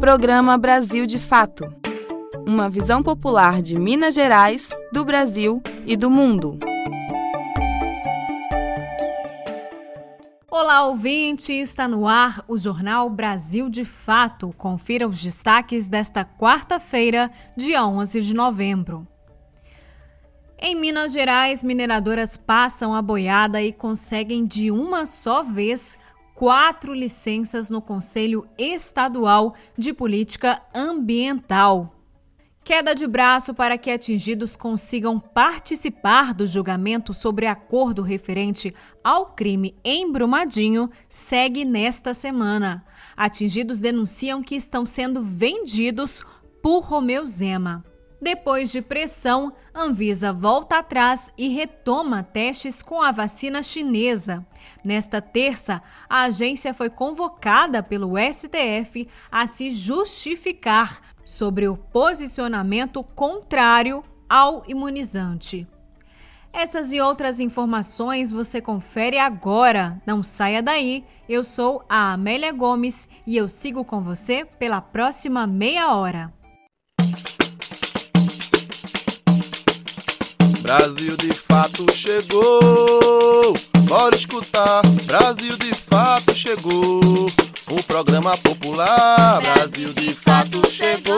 Programa Brasil de Fato. Uma visão popular de Minas Gerais, do Brasil e do mundo. Olá, ouvinte! Está no ar o Jornal Brasil de Fato. Confira os destaques desta quarta-feira, dia 11 de novembro. Em Minas Gerais, mineradoras passam a boiada e conseguem de uma só vez quatro licenças no Conselho Estadual de Política Ambiental. Queda de braço para que atingidos consigam participar do julgamento sobre acordo referente ao crime em Brumadinho segue nesta semana. Atingidos denunciam que estão sendo vendidos por Romeu Zema. Depois de pressão, Anvisa volta atrás e retoma testes com a vacina chinesa. Nesta terça, a agência foi convocada pelo STF a se justificar sobre o posicionamento contrário ao imunizante. Essas e outras informações você confere agora. Não saia daí. Eu sou a Amélia Gomes e eu sigo com você pela próxima meia hora. Brasil de fato chegou. Bora escutar. Brasil de fato chegou. O programa popular. Brasil de fato chegou.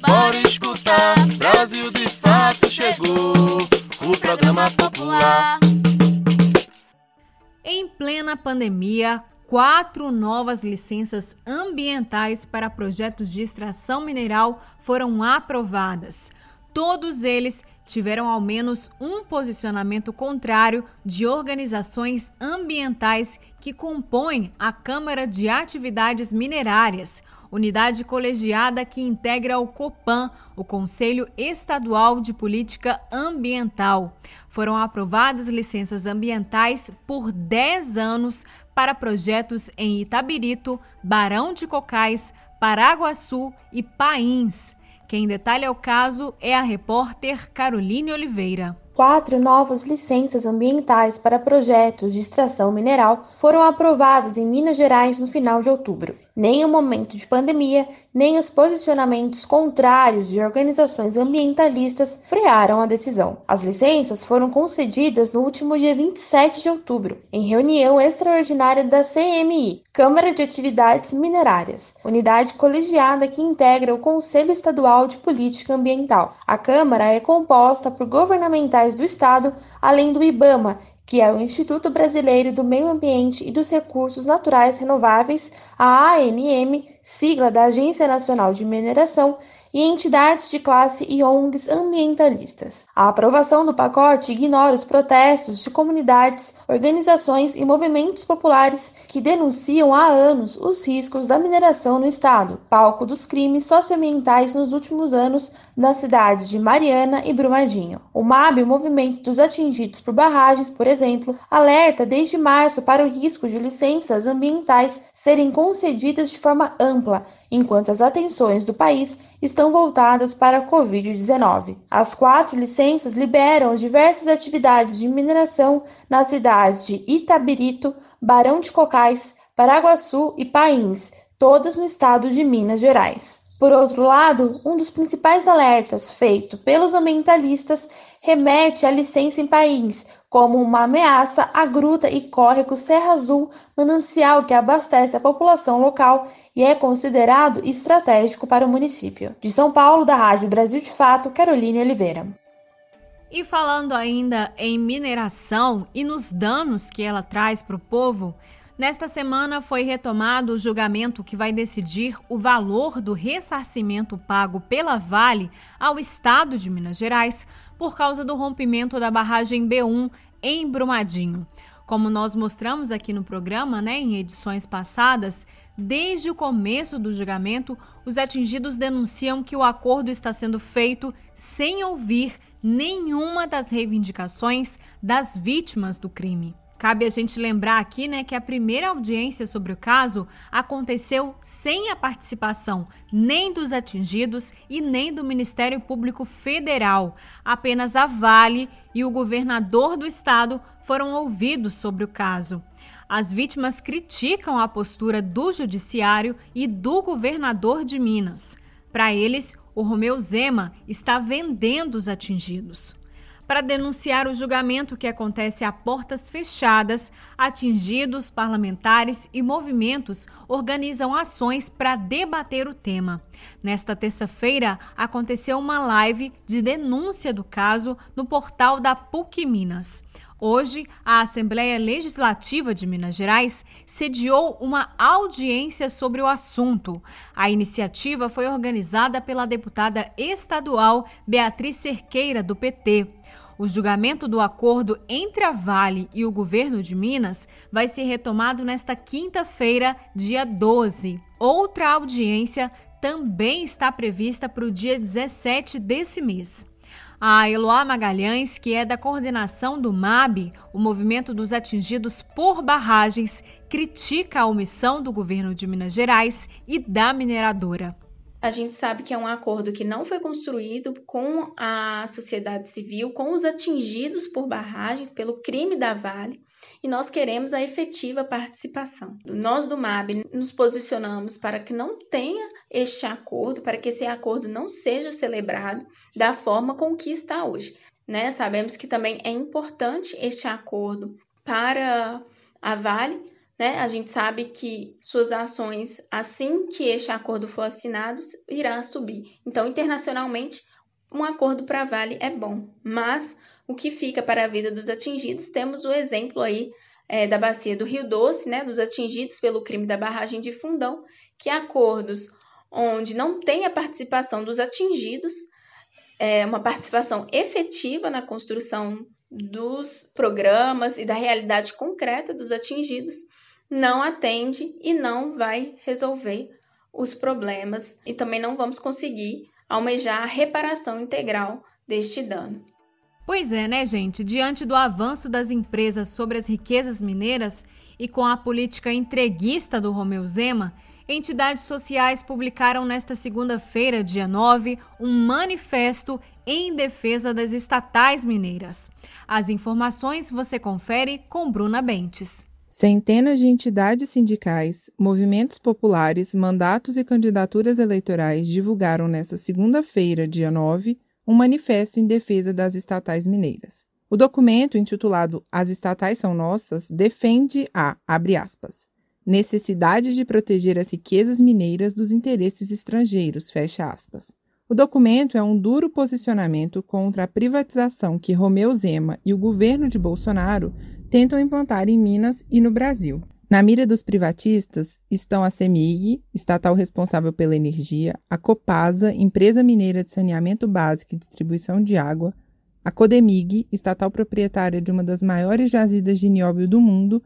Bora escutar. Brasil de fato chegou. O programa popular. Em plena pandemia, quatro novas licenças ambientais para projetos de extração mineral foram aprovadas. Todos eles tiveram ao menos um posicionamento contrário de organizações ambientais que compõem a Câmara de Atividades Minerárias, unidade colegiada que integra o COPAN, o Conselho Estadual de Política Ambiental. Foram aprovadas licenças ambientais por 10 anos para projetos em Itabirito, Barão de Cocais, Paraguaçu e Pains. Quem detalha o caso é a repórter Caroline Oliveira. Quatro novas licenças ambientais para projetos de extração mineral foram aprovadas em Minas Gerais no final de outubro nem o momento de pandemia, nem os posicionamentos contrários de organizações ambientalistas frearam a decisão. As licenças foram concedidas no último dia 27 de outubro, em reunião extraordinária da CMI, Câmara de Atividades Minerárias, unidade colegiada que integra o Conselho Estadual de Política Ambiental. A Câmara é composta por governamentais do Estado, além do IBAMA, que é o Instituto Brasileiro do Meio Ambiente e dos Recursos Naturais Renováveis, a ANM, sigla da Agência Nacional de Mineração, e entidades de classe e ONGs ambientalistas. A aprovação do pacote ignora os protestos de comunidades, organizações e movimentos populares que denunciam há anos os riscos da mineração no estado, palco dos crimes socioambientais nos últimos anos nas cidades de Mariana e Brumadinho. O MAB, o Movimento dos Atingidos por Barragens, por exemplo, alerta desde março para o risco de licenças ambientais serem concedidas de forma ampla enquanto as atenções do país estão voltadas para a Covid-19. As quatro licenças liberam as diversas atividades de mineração nas cidades de Itabirito, Barão de Cocais, Paraguaçu e Pains, todas no estado de Minas Gerais. Por outro lado, um dos principais alertas feito pelos ambientalistas remete à licença em país, como uma ameaça à gruta e córrego Serra Azul, manancial que abastece a população local e é considerado estratégico para o município. De São Paulo, da Rádio Brasil de Fato, Caroline Oliveira. E falando ainda em mineração e nos danos que ela traz para o povo, nesta semana foi retomado o julgamento que vai decidir o valor do ressarcimento pago pela Vale ao Estado de Minas Gerais por causa do rompimento da barragem B1 em Brumadinho. Como nós mostramos aqui no programa, né, em edições passadas, Desde o começo do julgamento, os atingidos denunciam que o acordo está sendo feito sem ouvir nenhuma das reivindicações das vítimas do crime. Cabe a gente lembrar aqui né, que a primeira audiência sobre o caso aconteceu sem a participação nem dos atingidos e nem do Ministério Público Federal. Apenas a Vale e o governador do estado foram ouvidos sobre o caso. As vítimas criticam a postura do judiciário e do governador de Minas. Para eles, o Romeu Zema está vendendo os atingidos para denunciar o julgamento que acontece a portas fechadas, atingidos, parlamentares e movimentos organizam ações para debater o tema. Nesta terça-feira, aconteceu uma live de denúncia do caso no portal da PUC Minas. Hoje, a Assembleia Legislativa de Minas Gerais sediou uma audiência sobre o assunto. A iniciativa foi organizada pela deputada estadual Beatriz Cerqueira, do PT. O julgamento do acordo entre a Vale e o governo de Minas vai ser retomado nesta quinta-feira, dia 12. Outra audiência também está prevista para o dia 17 desse mês. A Eloá Magalhães, que é da coordenação do MAB, o Movimento dos Atingidos por Barragens, critica a omissão do governo de Minas Gerais e da mineradora a gente sabe que é um acordo que não foi construído com a sociedade civil, com os atingidos por barragens, pelo crime da Vale, e nós queremos a efetiva participação. Nós do MAB nos posicionamos para que não tenha este acordo, para que esse acordo não seja celebrado da forma com que está hoje. Né? Sabemos que também é importante este acordo para a Vale, né? A gente sabe que suas ações, assim que este acordo for assinado, irá subir. Então, internacionalmente, um acordo para Vale é bom, mas o que fica para a vida dos atingidos, temos o exemplo aí é, da bacia do Rio Doce, né, dos atingidos pelo crime da barragem de Fundão, que acordos onde não tem a participação dos atingidos, é, uma participação efetiva na construção dos programas e da realidade concreta dos atingidos, não atende e não vai resolver os problemas e também não vamos conseguir almejar a reparação integral deste dano. Pois é, né, gente? Diante do avanço das empresas sobre as riquezas mineiras e com a política entreguista do Romeu Zema, entidades sociais publicaram nesta segunda-feira, dia 9, um manifesto em defesa das estatais mineiras. As informações você confere com Bruna Bentes. Centenas de entidades sindicais, movimentos populares, mandatos e candidaturas eleitorais divulgaram nesta segunda-feira, dia 9, um manifesto em defesa das estatais mineiras. O documento, intitulado As Estatais São Nossas, defende a, abre aspas, necessidade de proteger as riquezas mineiras dos interesses estrangeiros, fecha aspas. O documento é um duro posicionamento contra a privatização que Romeu Zema e o governo de Bolsonaro tentam implantar em Minas e no Brasil. Na mira dos privatistas estão a CEMIG, estatal responsável pela energia, a Copasa, empresa mineira de saneamento básico e distribuição de água, a Codemig, estatal proprietária de uma das maiores jazidas de nióbio do mundo,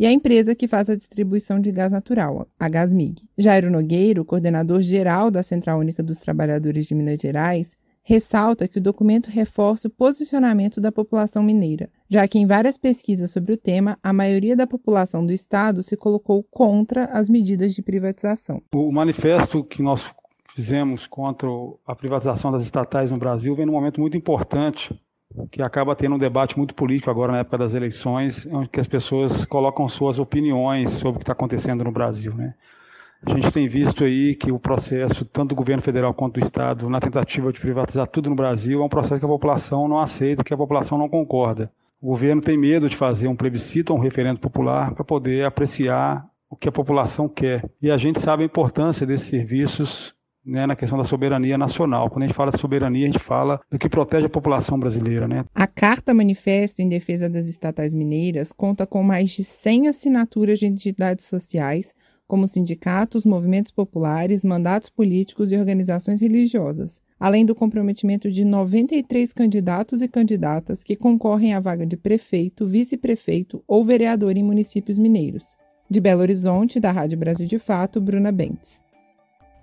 e a empresa que faz a distribuição de gás natural, a Gasmig. Jairo Nogueiro, coordenador geral da Central Única dos Trabalhadores de Minas Gerais, ressalta que o documento reforça o posicionamento da população mineira, já que em várias pesquisas sobre o tema, a maioria da população do estado se colocou contra as medidas de privatização. O manifesto que nós fizemos contra a privatização das estatais no Brasil vem num momento muito importante, que acaba tendo um debate muito político agora na época das eleições, onde as pessoas colocam suas opiniões sobre o que está acontecendo no Brasil, né? A gente tem visto aí que o processo, tanto do governo federal quanto do Estado, na tentativa de privatizar tudo no Brasil, é um processo que a população não aceita, que a população não concorda. O governo tem medo de fazer um plebiscito ou um referendo popular para poder apreciar o que a população quer. E a gente sabe a importância desses serviços né, na questão da soberania nacional. Quando a gente fala de soberania, a gente fala do que protege a população brasileira. Né? A Carta Manifesto em Defesa das Estatais Mineiras conta com mais de 100 assinaturas de entidades sociais, como sindicatos, movimentos populares, mandatos políticos e organizações religiosas, além do comprometimento de 93 candidatos e candidatas que concorrem à vaga de prefeito, vice-prefeito ou vereador em municípios mineiros. De Belo Horizonte, da Rádio Brasil de Fato, Bruna Bentes.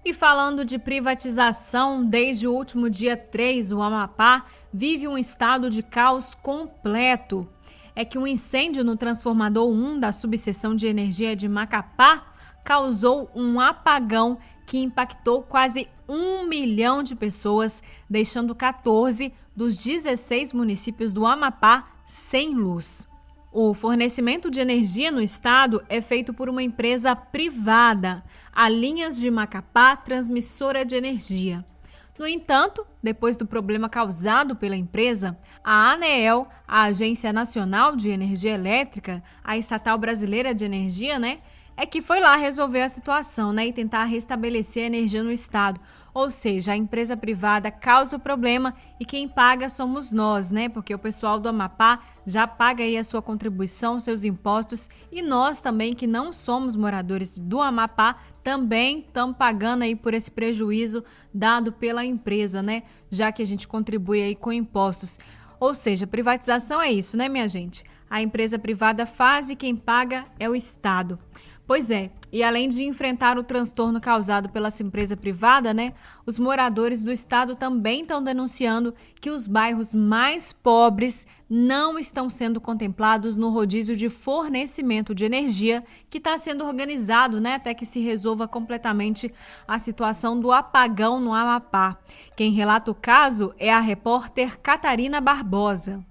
E falando de privatização, desde o último dia 3, o Amapá vive um estado de caos completo. É que um incêndio no transformador 1 da subseção de energia de Macapá causou um apagão que impactou quase um milhão de pessoas, deixando 14 dos 16 municípios do Amapá sem luz. O fornecimento de energia no estado é feito por uma empresa privada, a Linhas de Macapá Transmissora de Energia. No entanto, depois do problema causado pela empresa, a ANEEL, a Agência Nacional de Energia Elétrica, a estatal brasileira de energia, né, é que foi lá resolver a situação, né, e tentar restabelecer a energia no estado. Ou seja, a empresa privada causa o problema e quem paga somos nós, né? Porque o pessoal do Amapá já paga aí a sua contribuição, seus impostos e nós também que não somos moradores do Amapá também estamos pagando aí por esse prejuízo dado pela empresa, né? Já que a gente contribui aí com impostos. Ou seja, privatização é isso, né, minha gente? A empresa privada faz e quem paga é o Estado. Pois é, e além de enfrentar o transtorno causado pela empresa privada, né, os moradores do estado também estão denunciando que os bairros mais pobres não estão sendo contemplados no rodízio de fornecimento de energia que está sendo organizado, né, até que se resolva completamente a situação do apagão no Amapá. Quem relata o caso é a repórter Catarina Barbosa.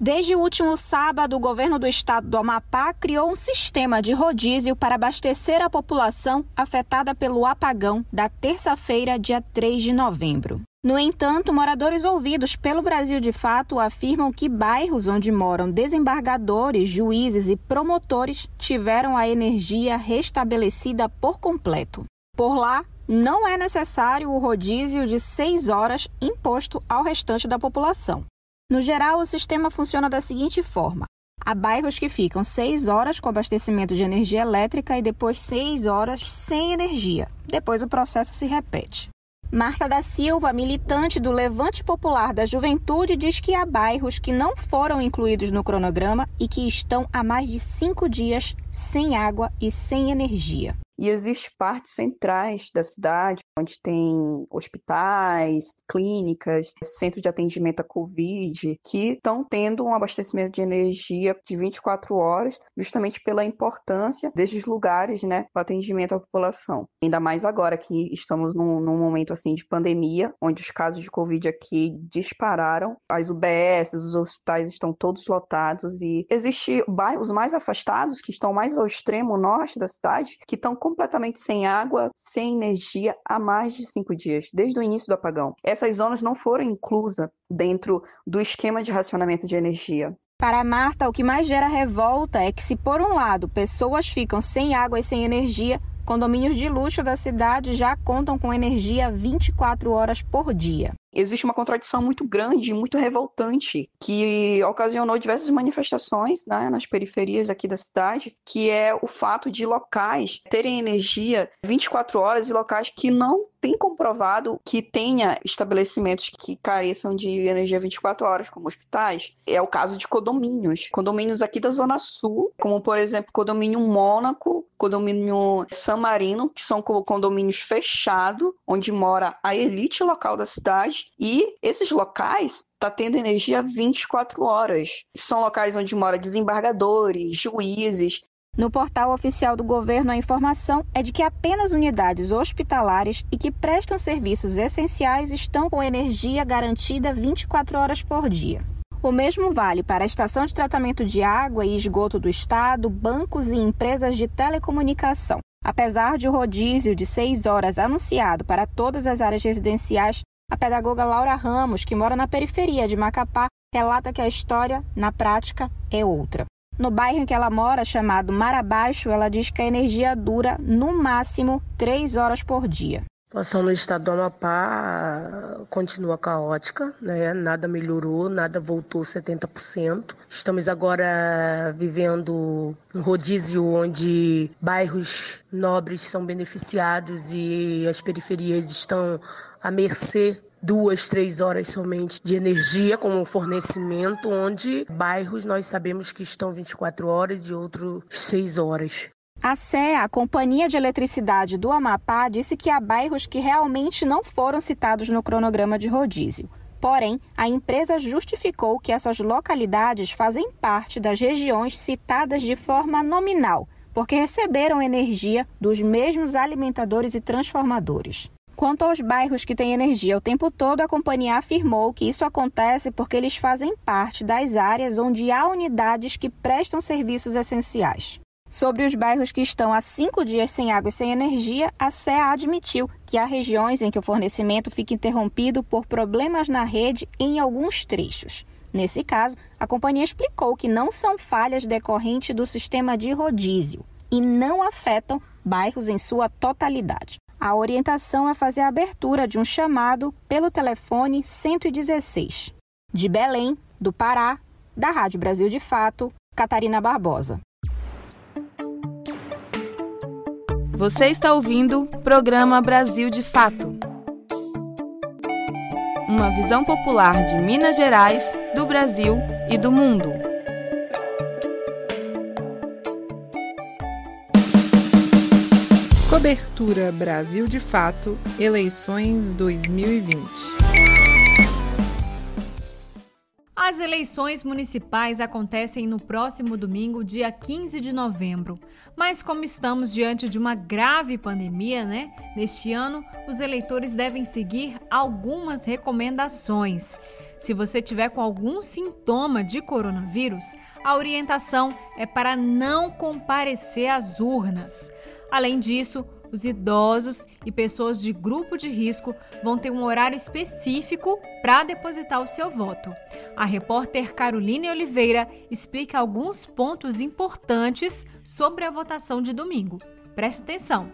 Desde o último sábado, o governo do estado do Amapá criou um sistema de rodízio para abastecer a população afetada pelo apagão da terça-feira, dia 3 de novembro. No entanto, moradores ouvidos pelo Brasil de Fato afirmam que bairros onde moram desembargadores, juízes e promotores tiveram a energia restabelecida por completo. Por lá, não é necessário o rodízio de seis horas imposto ao restante da população. No geral, o sistema funciona da seguinte forma: há bairros que ficam seis horas com abastecimento de energia elétrica e depois seis horas sem energia. Depois o processo se repete. Marta da Silva, militante do Levante Popular da Juventude, diz que há bairros que não foram incluídos no cronograma e que estão há mais de cinco dias sem água e sem energia. E existem partes centrais da cidade, onde tem hospitais, clínicas, centros de atendimento à Covid, que estão tendo um abastecimento de energia de 24 horas, justamente pela importância desses lugares, né, para atendimento à população. Ainda mais agora que estamos num, num momento assim de pandemia, onde os casos de Covid aqui dispararam, as UBS, os hospitais estão todos lotados e existem bairros mais afastados, que estão mais ao extremo norte da cidade, que estão completamente sem água, sem energia há mais de cinco dias, desde o início do apagão. Essas zonas não foram inclusas dentro do esquema de racionamento de energia. Para Marta, o que mais gera revolta é que, se por um lado pessoas ficam sem água e sem energia, condomínios de luxo da cidade já contam com energia 24 horas por dia existe uma contradição muito grande, muito revoltante, que ocasionou diversas manifestações né, nas periferias aqui da cidade, que é o fato de locais terem energia 24 horas e locais que não têm comprovado que tenha estabelecimentos que careçam de energia 24 horas, como hospitais. É o caso de condomínios. Condomínios aqui da Zona Sul, como por exemplo, condomínio Mônaco, condomínio San Marino, que são condomínios fechados, onde mora a elite local da cidade e esses locais tá tendo energia 24 horas. São locais onde moram desembargadores, juízes. No portal oficial do governo, a informação é de que apenas unidades hospitalares e que prestam serviços essenciais estão com energia garantida 24 horas por dia. O mesmo vale para a estação de tratamento de água e esgoto do Estado, bancos e empresas de telecomunicação. Apesar de o rodízio de seis horas anunciado para todas as áreas residenciais, a pedagoga Laura Ramos, que mora na periferia de Macapá, relata que a história, na prática, é outra. No bairro em que ela mora, chamado Mar Abaixo, ela diz que a energia dura, no máximo, três horas por dia. A situação no estado do Amapá continua caótica, né? nada melhorou, nada voltou 70%. Estamos agora vivendo um rodízio onde bairros nobres são beneficiados e as periferias estão à mercê duas, três horas somente de energia como fornecimento, onde bairros nós sabemos que estão 24 horas e outros 6 horas. A CEA, a Companhia de Eletricidade do Amapá, disse que há bairros que realmente não foram citados no cronograma de rodízio. Porém, a empresa justificou que essas localidades fazem parte das regiões citadas de forma nominal, porque receberam energia dos mesmos alimentadores e transformadores. Quanto aos bairros que têm energia o tempo todo, a companhia afirmou que isso acontece porque eles fazem parte das áreas onde há unidades que prestam serviços essenciais. Sobre os bairros que estão há cinco dias sem água e sem energia, a CEA admitiu que há regiões em que o fornecimento fica interrompido por problemas na rede em alguns trechos. Nesse caso, a companhia explicou que não são falhas decorrentes do sistema de rodízio e não afetam bairros em sua totalidade. A orientação é fazer a abertura de um chamado pelo telefone 116. De Belém, do Pará, da Rádio Brasil de Fato, Catarina Barbosa. Você está ouvindo o programa Brasil de Fato. Uma visão popular de Minas Gerais, do Brasil e do mundo. Cobertura Brasil de Fato, eleições 2020. As eleições municipais acontecem no próximo domingo, dia 15 de novembro. Mas como estamos diante de uma grave pandemia, né? Neste ano, os eleitores devem seguir algumas recomendações. Se você tiver com algum sintoma de coronavírus, a orientação é para não comparecer às urnas. Além disso, os idosos e pessoas de grupo de risco vão ter um horário específico para depositar o seu voto. A repórter Caroline Oliveira explica alguns pontos importantes sobre a votação de domingo. Preste atenção.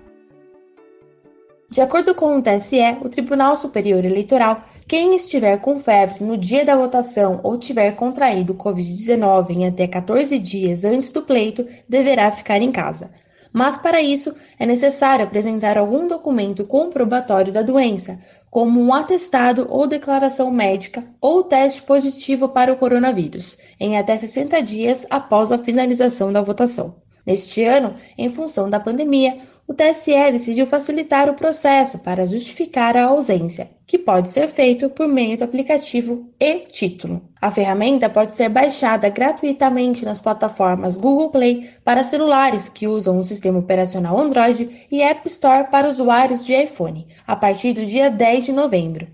De acordo com o TSE, o Tribunal Superior Eleitoral, quem estiver com febre no dia da votação ou tiver contraído Covid-19 em até 14 dias antes do pleito, deverá ficar em casa mas para isso é necessário apresentar algum documento comprobatório da doença, como um atestado ou declaração médica ou teste positivo para o coronavírus, em até 60 dias após a finalização da votação. Neste ano, em função da pandemia, o TSE decidiu facilitar o processo para justificar a ausência, que pode ser feito por meio do aplicativo e-Título. A ferramenta pode ser baixada gratuitamente nas plataformas Google Play para celulares que usam o sistema operacional Android e App Store para usuários de iPhone, a partir do dia 10 de novembro.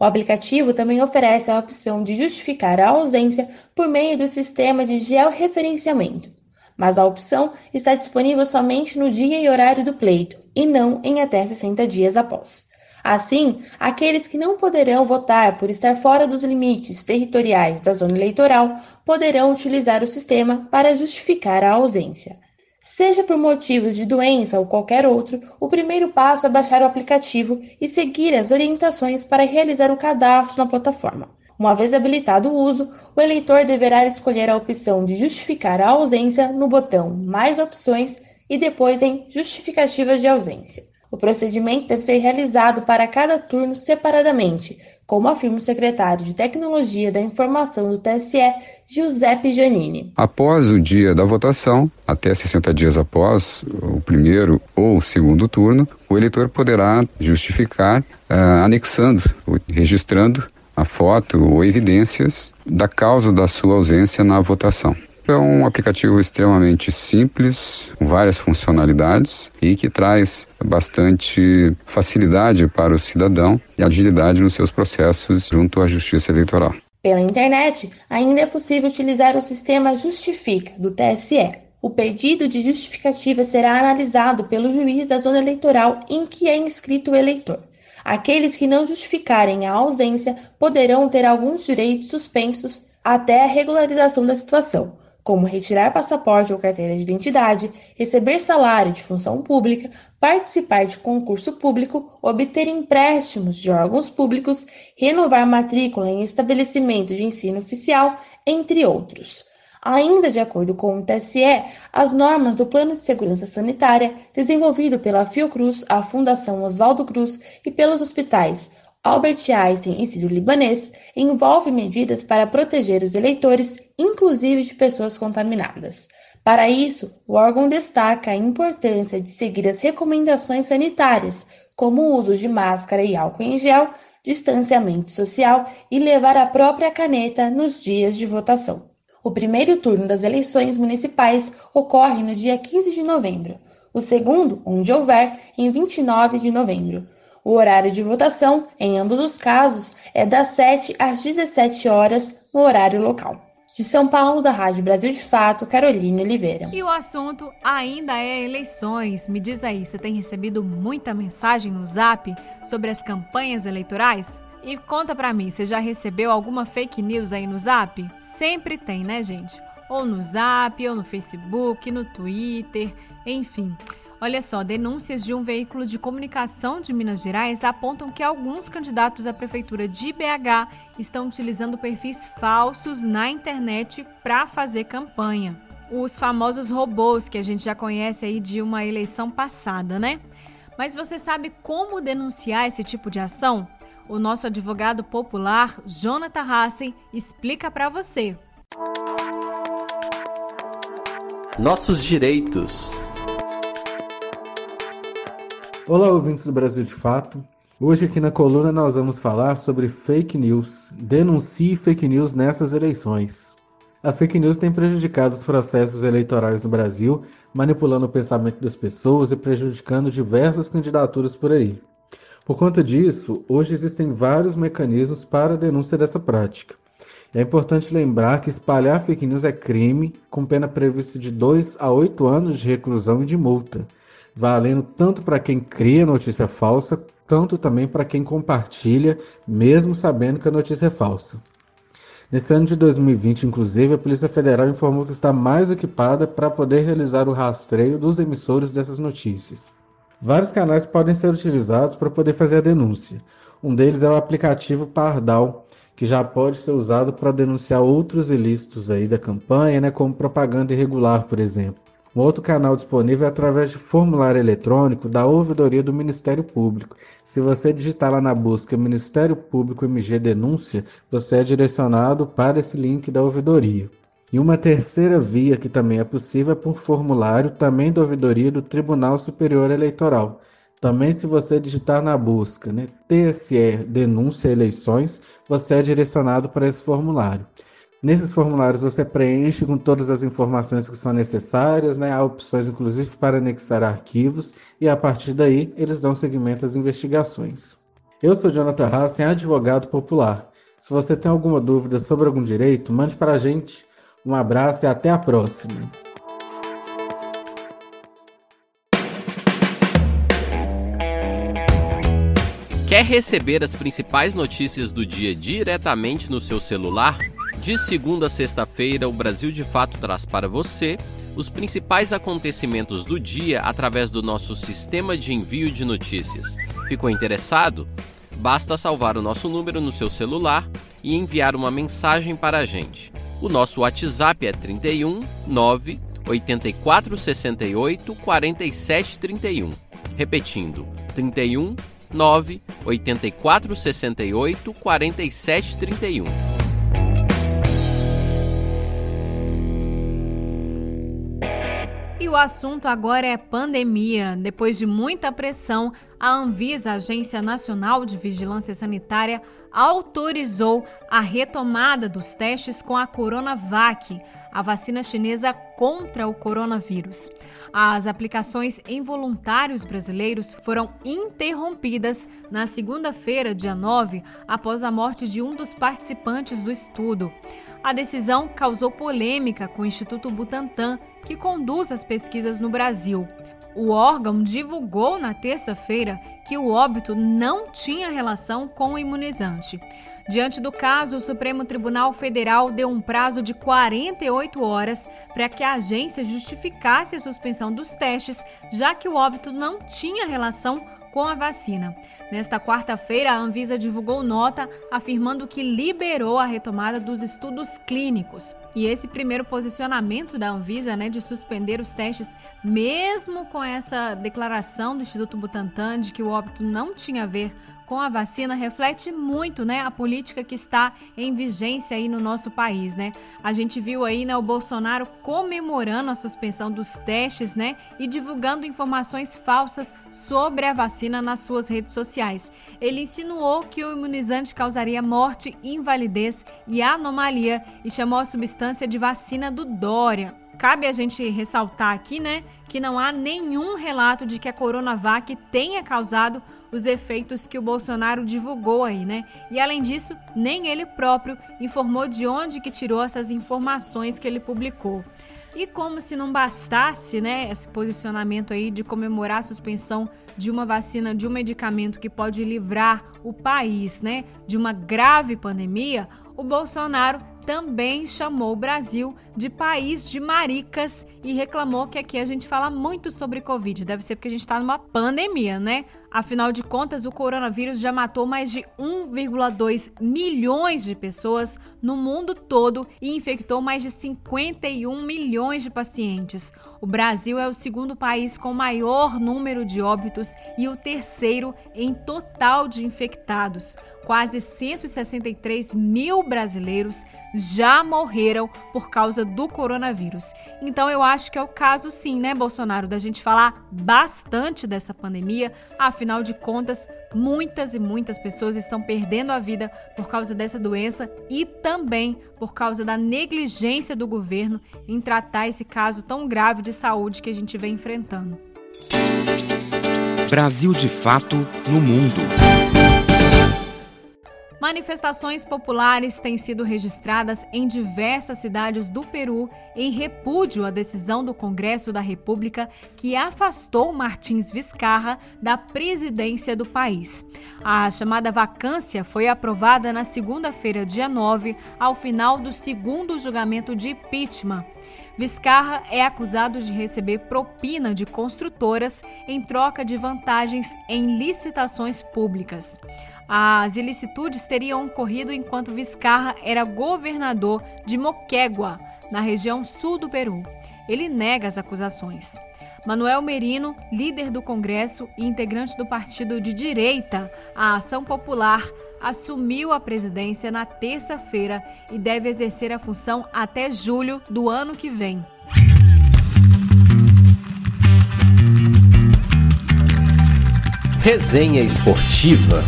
O aplicativo também oferece a opção de justificar a ausência por meio do sistema de georreferenciamento mas a opção está disponível somente no dia e horário do pleito e não em até 60 dias após. Assim, aqueles que não poderão votar por estar fora dos limites territoriais da zona eleitoral poderão utilizar o sistema para justificar a ausência. Seja por motivos de doença ou qualquer outro, o primeiro passo é baixar o aplicativo e seguir as orientações para realizar o cadastro na plataforma. Uma vez habilitado o uso, o eleitor deverá escolher a opção de justificar a ausência no botão Mais opções e depois em Justificativa de ausência. O procedimento deve ser realizado para cada turno separadamente, como afirma o secretário de Tecnologia da Informação do TSE, Giuseppe Giannini. Após o dia da votação, até 60 dias após o primeiro ou segundo turno, o eleitor poderá justificar uh, anexando, registrando a foto ou evidências da causa da sua ausência na votação. É um aplicativo extremamente simples, com várias funcionalidades e que traz bastante facilidade para o cidadão e agilidade nos seus processos junto à Justiça Eleitoral. Pela internet, ainda é possível utilizar o sistema Justifica do TSE. O pedido de justificativa será analisado pelo juiz da zona eleitoral em que é inscrito o eleitor. Aqueles que não justificarem a ausência poderão ter alguns direitos suspensos até a regularização da situação, como retirar passaporte ou carteira de identidade, receber salário de função pública, participar de concurso público, obter empréstimos de órgãos públicos, renovar matrícula em estabelecimento de ensino oficial, entre outros. Ainda de acordo com o TSE, as normas do Plano de Segurança Sanitária, desenvolvido pela Fiocruz, a Fundação Oswaldo Cruz e pelos hospitais Albert Einstein e Sírio-Libanês, envolve medidas para proteger os eleitores, inclusive de pessoas contaminadas. Para isso, o órgão destaca a importância de seguir as recomendações sanitárias, como o uso de máscara e álcool em gel, distanciamento social e levar a própria caneta nos dias de votação. O primeiro turno das eleições municipais ocorre no dia 15 de novembro, o segundo, onde houver, em 29 de novembro. O horário de votação, em ambos os casos, é das 7 às 17 horas no horário local. De São Paulo, da Rádio Brasil de Fato, Caroline Oliveira. E o assunto ainda é eleições. Me diz aí, você tem recebido muita mensagem no Zap sobre as campanhas eleitorais? E conta pra mim, você já recebeu alguma fake news aí no Zap? Sempre tem, né, gente? Ou no Zap, ou no Facebook, no Twitter, enfim. Olha só, denúncias de um veículo de comunicação de Minas Gerais apontam que alguns candidatos à prefeitura de BH estão utilizando perfis falsos na internet para fazer campanha. Os famosos robôs que a gente já conhece aí de uma eleição passada, né? Mas você sabe como denunciar esse tipo de ação? O nosso advogado popular, Jonathan Hassen, explica para você. Nossos direitos. Olá, ouvintes do Brasil de Fato. Hoje aqui na coluna nós vamos falar sobre fake news. Denuncie fake news nessas eleições. As fake news têm prejudicado os processos eleitorais no Brasil, manipulando o pensamento das pessoas e prejudicando diversas candidaturas por aí. Por conta disso, hoje existem vários mecanismos para a denúncia dessa prática. É importante lembrar que espalhar fake news é crime, com pena prevista de 2 a 8 anos de reclusão e de multa valendo tanto para quem cria notícia falsa, quanto também para quem compartilha, mesmo sabendo que a notícia é falsa. Nesse ano de 2020, inclusive, a Polícia Federal informou que está mais equipada para poder realizar o rastreio dos emissores dessas notícias. Vários canais podem ser utilizados para poder fazer a denúncia. Um deles é o aplicativo Pardal, que já pode ser usado para denunciar outros ilícitos aí da campanha, né, como propaganda irregular, por exemplo. Um outro canal disponível é através de formulário eletrônico da ouvidoria do Ministério Público. Se você digitar lá na busca Ministério Público MG Denúncia, você é direcionado para esse link da ouvidoria. E uma terceira via que também é possível é por formulário, também da ouvidoria do Tribunal Superior Eleitoral. Também, se você digitar na busca né, TSE Denúncia Eleições, você é direcionado para esse formulário. Nesses formulários você preenche com todas as informações que são necessárias, né? há opções inclusive para anexar arquivos e a partir daí eles dão seguimento às investigações. Eu sou Jonathan Hassen, advogado popular. Se você tem alguma dúvida sobre algum direito, mande para a gente. Um abraço e até a próxima. Quer receber as principais notícias do dia diretamente no seu celular? De segunda a sexta-feira, o Brasil de Fato traz para você os principais acontecimentos do dia através do nosso sistema de envio de notícias. Ficou interessado? Basta salvar o nosso número no seu celular e enviar uma mensagem para a gente. O nosso WhatsApp é 31 9 84 68 47 31. Repetindo, 31 9 84 68 47 31. E o assunto agora é pandemia. Depois de muita pressão, a Anvisa, Agência Nacional de Vigilância Sanitária, autorizou a retomada dos testes com a Coronavac, a vacina chinesa contra o coronavírus. As aplicações em voluntários brasileiros foram interrompidas na segunda-feira, dia 9, após a morte de um dos participantes do estudo. A decisão causou polêmica com o Instituto Butantan, que conduz as pesquisas no Brasil. O órgão divulgou na terça-feira que o óbito não tinha relação com o imunizante. Diante do caso, o Supremo Tribunal Federal deu um prazo de 48 horas para que a agência justificasse a suspensão dos testes, já que o óbito não tinha relação com a vacina. Nesta quarta-feira, a Anvisa divulgou nota afirmando que liberou a retomada dos estudos clínicos. E esse primeiro posicionamento da Anvisa, né, de suspender os testes, mesmo com essa declaração do Instituto Butantan de que o óbito não tinha a ver com a vacina reflete muito, né, a política que está em vigência aí no nosso país, né? A gente viu aí, né, o Bolsonaro comemorando a suspensão dos testes, né, e divulgando informações falsas sobre a vacina nas suas redes sociais. Ele insinuou que o imunizante causaria morte, invalidez e anomalia e chamou a substância de vacina do Dória. Cabe a gente ressaltar aqui, né, que não há nenhum relato de que a Coronavac tenha causado os efeitos que o Bolsonaro divulgou aí, né? E além disso, nem ele próprio informou de onde que tirou essas informações que ele publicou. E como se não bastasse, né, esse posicionamento aí de comemorar a suspensão de uma vacina, de um medicamento que pode livrar o país, né, de uma grave pandemia, o Bolsonaro também chamou o Brasil de país de maricas e reclamou que aqui a gente fala muito sobre Covid. Deve ser porque a gente está numa pandemia, né? Afinal de contas, o coronavírus já matou mais de 1,2 milhões de pessoas no mundo todo e infectou mais de 51 milhões de pacientes. O Brasil é o segundo país com maior número de óbitos e o terceiro em total de infectados. Quase 163 mil brasileiros já morreram por causa do coronavírus. Então eu acho que é o caso sim, né, Bolsonaro, da gente falar bastante dessa pandemia. Afinal de contas, muitas e muitas pessoas estão perdendo a vida por causa dessa doença e também por causa da negligência do governo em tratar esse caso tão grave de saúde que a gente vem enfrentando. Brasil de fato no mundo. Manifestações populares têm sido registradas em diversas cidades do Peru em repúdio à decisão do Congresso da República que afastou Martins Vizcarra da presidência do país. A chamada vacância foi aprovada na segunda-feira, dia 9, ao final do segundo julgamento de impeachment. Vizcarra é acusado de receber propina de construtoras em troca de vantagens em licitações públicas. As ilicitudes teriam ocorrido enquanto Vizcarra era governador de Moquegua, na região sul do Peru. Ele nega as acusações. Manuel Merino, líder do Congresso e integrante do partido de direita, a Ação Popular, assumiu a presidência na terça-feira e deve exercer a função até julho do ano que vem. Resenha Esportiva.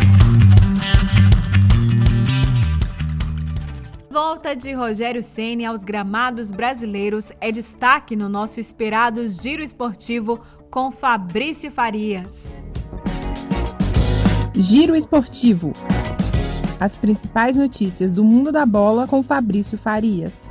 Volta de Rogério Ceni aos gramados brasileiros é destaque no nosso esperado giro esportivo com Fabrício Farias. Giro esportivo. As principais notícias do mundo da bola com Fabrício Farias.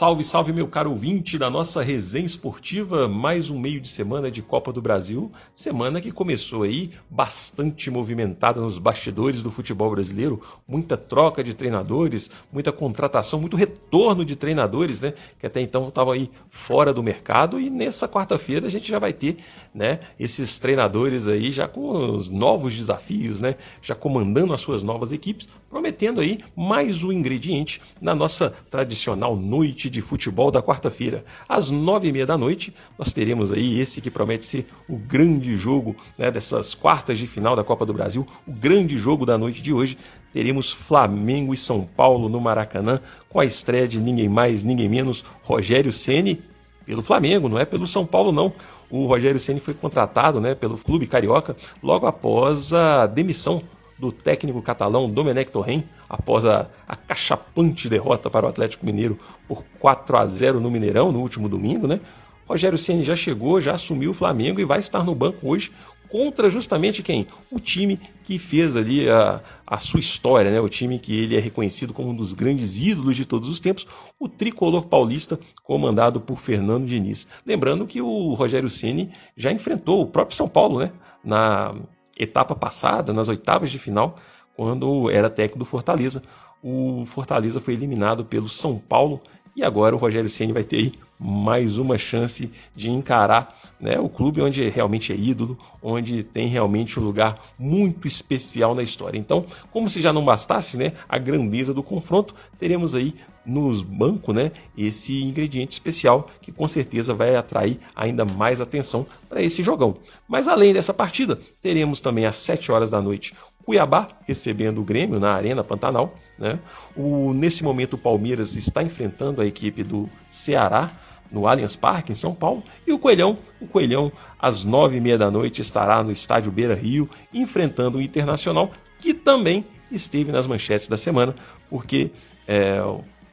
Salve, salve, meu caro ouvinte da nossa resenha esportiva, mais um meio de semana de Copa do Brasil, semana que começou aí bastante movimentada nos bastidores do futebol brasileiro, muita troca de treinadores, muita contratação, muito retorno de treinadores, né, que até então estavam aí fora do mercado. E nessa quarta-feira a gente já vai ter, né, esses treinadores aí já com os novos desafios, né, já comandando as suas novas equipes, prometendo aí mais um ingrediente na nossa tradicional noite de futebol da quarta-feira. Às nove e meia da noite, nós teremos aí esse que promete ser o grande jogo né, dessas quartas de final da Copa do Brasil, o grande jogo da noite de hoje. Teremos Flamengo e São Paulo no Maracanã, com a estreia de ninguém mais, ninguém menos, Rogério Ceni pelo Flamengo, não é pelo São Paulo não. O Rogério Ceni foi contratado, né, pelo clube carioca logo após a demissão do técnico catalão Domenech Torrent, após a, a cachapante derrota para o Atlético Mineiro por 4 a 0 no Mineirão no último domingo, né? Rogério Ceni já chegou, já assumiu o Flamengo e vai estar no banco hoje contra justamente quem? O time que fez ali a, a sua história, né? O time que ele é reconhecido como um dos grandes ídolos de todos os tempos, o tricolor paulista, comandado por Fernando Diniz. Lembrando que o Rogério Ceni já enfrentou o próprio São Paulo, né? Na etapa passada, nas oitavas de final, quando era técnico do Fortaleza. O Fortaleza foi eliminado pelo São Paulo e agora o Rogério Ceni vai ter aí mais uma chance de encarar né, o clube onde realmente é ídolo, onde tem realmente um lugar muito especial na história. Então, como se já não bastasse né, a grandeza do confronto, teremos aí nos bancos né, esse ingrediente especial que com certeza vai atrair ainda mais atenção para esse jogão. Mas além dessa partida, teremos também às 7 horas da noite Cuiabá recebendo o Grêmio na Arena Pantanal. Né? O, nesse momento o Palmeiras está enfrentando a equipe do Ceará no Allianz Parque, em São Paulo, e o Coelhão, o Coelhão, às nove e meia da noite, estará no estádio Beira Rio, enfrentando o Internacional, que também esteve nas manchetes da semana, porque é,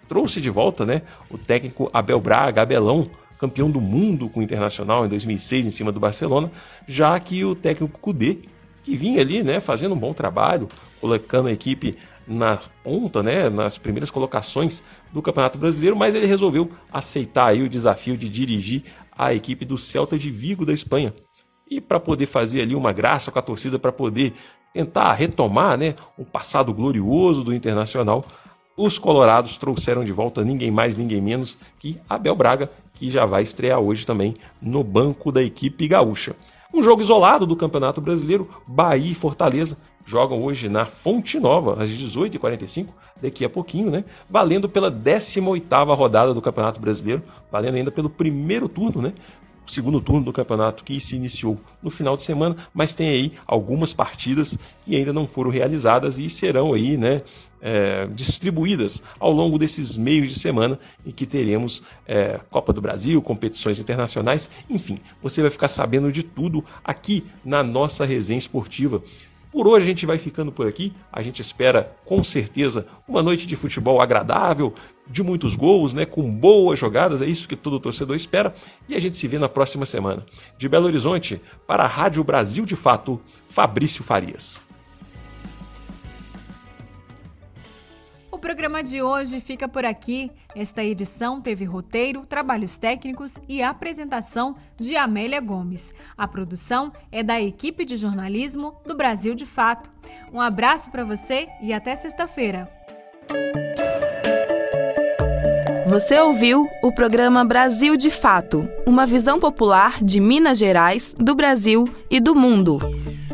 trouxe de volta né, o técnico Abel Braga, Abelão, campeão do mundo com o Internacional em 2006 em cima do Barcelona, já que o técnico Cudê, que vinha ali, né, fazendo um bom trabalho, colocando a equipe na ponta, né, nas primeiras colocações do Campeonato Brasileiro, mas ele resolveu aceitar aí o desafio de dirigir a equipe do Celta de Vigo da Espanha. E para poder fazer ali uma graça com a torcida, para poder tentar retomar né, um passado glorioso do Internacional, os colorados trouxeram de volta ninguém mais, ninguém menos que Abel Braga, que já vai estrear hoje também no banco da equipe gaúcha. Um jogo isolado do Campeonato Brasileiro, Bahia e Fortaleza jogam hoje na Fonte Nova, às 18h45, daqui a pouquinho, né? Valendo pela 18ª rodada do Campeonato Brasileiro, valendo ainda pelo primeiro turno, né? segundo turno do campeonato que se iniciou no final de semana, mas tem aí algumas partidas que ainda não foram realizadas e serão aí, né, é, distribuídas ao longo desses meios de semana em que teremos é, Copa do Brasil, competições internacionais, enfim, você vai ficar sabendo de tudo aqui na nossa resenha esportiva. Por hoje a gente vai ficando por aqui. A gente espera com certeza uma noite de futebol agradável, de muitos gols, né, com boas jogadas, é isso que todo torcedor espera. E a gente se vê na próxima semana. De Belo Horizonte, para a Rádio Brasil de Fato, Fabrício Farias. O programa de hoje fica por aqui. Esta edição teve roteiro, trabalhos técnicos e apresentação de Amélia Gomes. A produção é da equipe de jornalismo do Brasil de Fato. Um abraço para você e até sexta-feira. Você ouviu o programa Brasil de Fato, uma visão popular de Minas Gerais, do Brasil e do mundo.